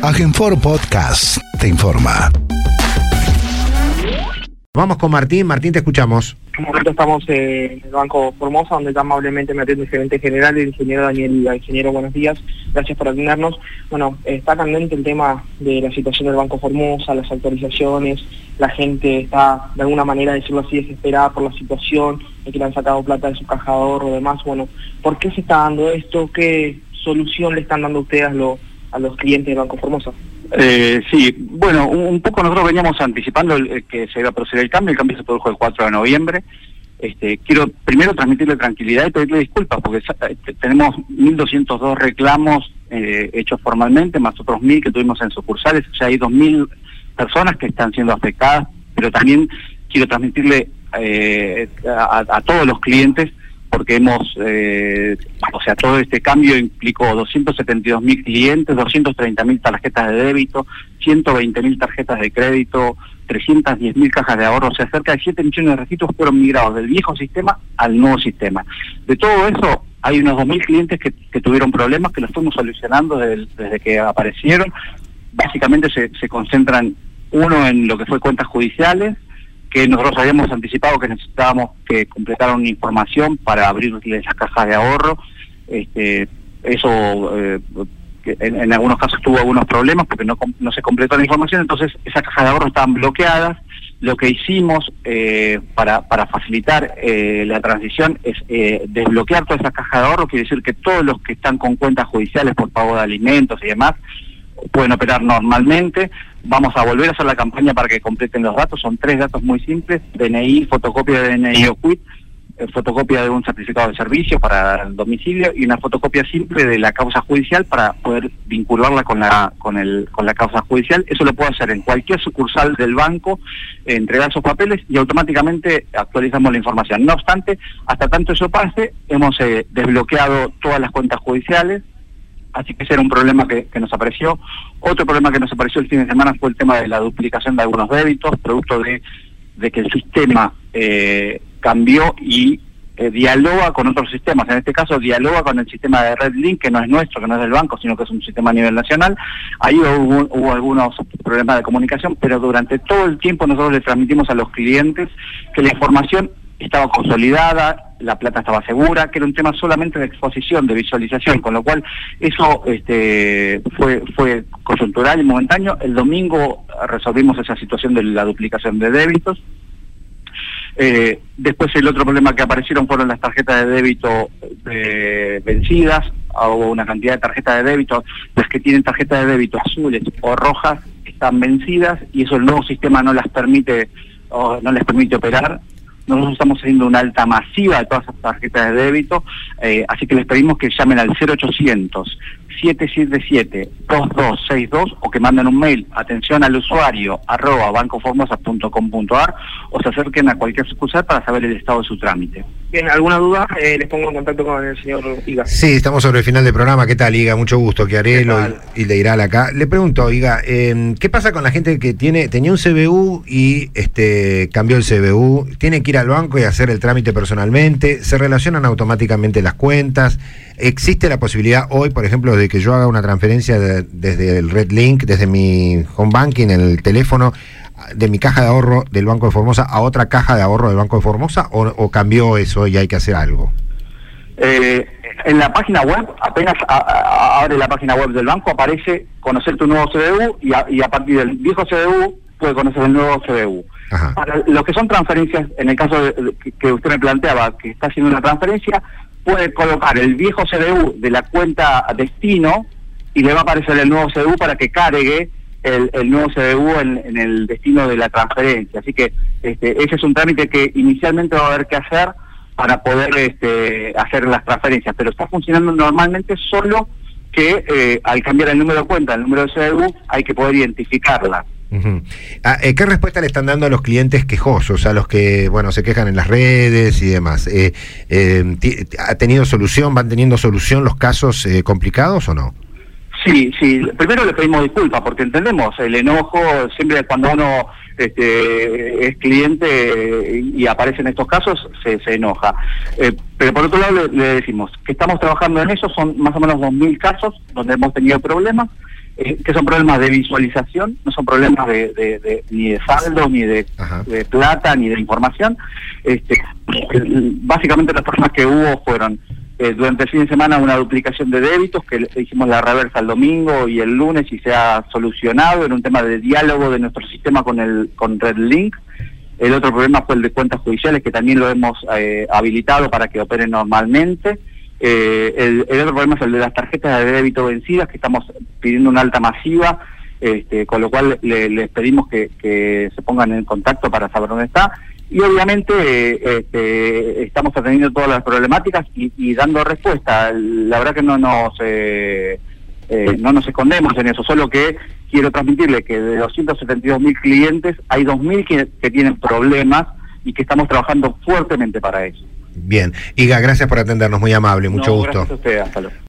Agenfor Podcast te informa. Vamos con Martín. Martín, te escuchamos. En este momento estamos en el Banco Formosa, donde está amablemente me atiende el gerente general, el ingeniero Daniel Liga. Ingeniero, buenos días. Gracias por atendernos. Bueno, está candente el tema de la situación del Banco Formosa, las autorizaciones. La gente está, de alguna manera, decirlo así, desesperada por la situación, de que le han sacado plata de su caja de ahorro y demás. Bueno, ¿por qué se está dando esto? ¿Qué solución le están dando ustedes a, a los clientes del Banco Formosa? Eh, sí, bueno, un, poco nosotros veníamos anticipando que se iba a proceder el cambio, el cambio se produjo el 4 de noviembre. Este, quiero primero transmitirle tranquilidad y pedirle disculpas, porque este, tenemos 1.202 reclamos eh, hechos formalmente, más otros 1.000 que tuvimos en sucursales, o sea, hay 2.000 personas que están siendo afectadas, pero también quiero transmitirle eh, a todos los clientes porque hemos, eh, o sea, todo este cambio implicó 272 mil clientes, 230 mil tarjetas de débito, 120 mil tarjetas de crédito, 310 mil cajas de ahorro, o sea, cerca de 7 millones de registros fueron migrados del viejo sistema al nuevo sistema. De todo eso, hay unos 2.000 clientes que, tuvieron problemas, que los fuimos solucionando desde, que aparecieron. Básicamente se, se concentran, uno, en lo que fue cuentas judiciales, que nosotros habíamos anticipado que necesitábamos que completaran información para abrirle esas cajas de ahorro. Este, eso eh, en, algunos casos tuvo algunos problemas porque no, se completó la información, entonces esas cajas de ahorro estaban bloqueadas. Lo que hicimos eh, para, facilitar eh, la transición es desbloquear todas esas cajas de ahorro, quiere decir que todos los que están con cuentas judiciales por pago de alimentos y demás pueden operar normalmente. Vamos a volver a hacer la campaña para que completen los datos. Son tres datos muy simples, DNI, fotocopia de DNI o quit, eh, fotocopia de un certificado de servicio para el domicilio y una fotocopia simple de la causa judicial para poder vincularla con la con el con la causa judicial. Eso lo puedo hacer en cualquier sucursal del banco, entregar esos papeles y automáticamente actualizamos la información. No obstante, hasta tanto eso pase, hemos eh, desbloqueado todas las cuentas judiciales Así que ese era un problema que, nos apareció. Otro problema que nos apareció el fin de semana fue el tema de la duplicación de algunos débitos, producto de, que el sistema eh, cambió y eh, dialoga con otros sistemas. En este caso, dialoga con el sistema de Red Link, que no es nuestro, que no es del banco, sino que es un sistema a nivel nacional. Ahí hubo, hubo algunos problemas de comunicación, pero durante todo el tiempo nosotros le transmitimos a los clientes que la información estaba consolidada, la plata estaba segura, que era un tema solamente de exposición, de visualización, con lo cual eso este, fue, fue coyuntural y momentáneo. El domingo resolvimos esa situación de la duplicación de débitos. Eh, después el otro problema que aparecieron fueron las tarjetas de débito eh, vencidas, hubo una cantidad de tarjetas de débito, las que tienen tarjetas de débito azules o rojas están vencidas y eso el nuevo sistema no las permite o no les permite operar nosotros estamos haciendo una alta masiva de todas esas tarjetas de débito, eh, así que les pedimos que llamen al 0800 777-2262 o que manden un mail, atención al usuario, arroba bancoformosa.com.ar o se acerquen a cualquier sucursal para saber el estado de su trámite. Bien, ¿alguna duda? Eh, les pongo en contacto con el señor Iga. Sí, estamos sobre el final del programa. ¿Qué tal, Iga? Mucho gusto, que Arelo y, y irá acá. Le pregunto, Iga, eh, ¿qué pasa con la gente que tiene tenía un CBU y este cambió el CBU? ¿Tiene que ir al banco y hacer el trámite personalmente? ¿Se relacionan automáticamente las cuentas? ¿Existe la posibilidad hoy, por ejemplo, de que yo haga una transferencia desde el Red Link, desde mi home banking, en el teléfono, de mi caja de ahorro del Banco de Formosa a otra caja de ahorro del Banco de Formosa o, cambió eso y hay que hacer algo? Eh, en la página web, apenas abre la página web del banco, aparece conocer tu nuevo CDU y a, partir del viejo CDU puede conocer el nuevo CDU. Para los que son transferencias, en el caso que usted me planteaba, que está haciendo una transferencia, puede colocar el viejo CDU de la cuenta destino y le va a aparecer el nuevo CDU para que cargue el, nuevo CDU en, el destino de la transferencia. Así que este, ese es un trámite que inicialmente va a haber que hacer para poder este, hacer las transferencias, pero está funcionando normalmente solo que eh, al cambiar el número de cuenta, el número de CDU, hay que poder identificarla. Ah, eh, ¿Qué respuesta le están dando a los clientes quejosos, a los que bueno se quejan en las redes y demás? Eh, ¿Ha tenido solución, van teniendo solución los casos complicados o no? Sí, sí. Primero le pedimos disculpas porque entendemos el enojo siempre cuando uno este, es cliente y aparece en estos casos se, enoja. pero por otro lado le, le, decimos que estamos trabajando en eso, son más o menos 2.000 casos donde hemos tenido problemas eh, que son problemas de visualización, no son problemas de, ni de saldo, ni de, plata, ni de información. Este, básicamente los problemas que hubo fueron eh, durante el fin de semana una duplicación de débitos, que hicimos la reversa el domingo y el lunes y se ha solucionado en un tema de diálogo de nuestro sistema con el con RedLink. El otro problema fue el de cuentas judiciales, que también lo hemos eh, habilitado para que operen normalmente. Eh, el, otro problema es el de las tarjetas de débito vencidas, que estamos pidiendo una alta masiva, este, con lo cual les pedimos que, que, se pongan en contacto para saber dónde está. Y obviamente este, estamos atendiendo todas las problemáticas y, dando respuesta. La verdad que no nos... Eh, eh, no nos escondemos en eso, solo que quiero transmitirle que de 272 mil clientes hay 2.000 que, que tienen problemas y que estamos trabajando fuertemente para eso. Bien. Iga, gracias por atendernos, muy amable, mucho gusto. Gracias a usted, hasta luego.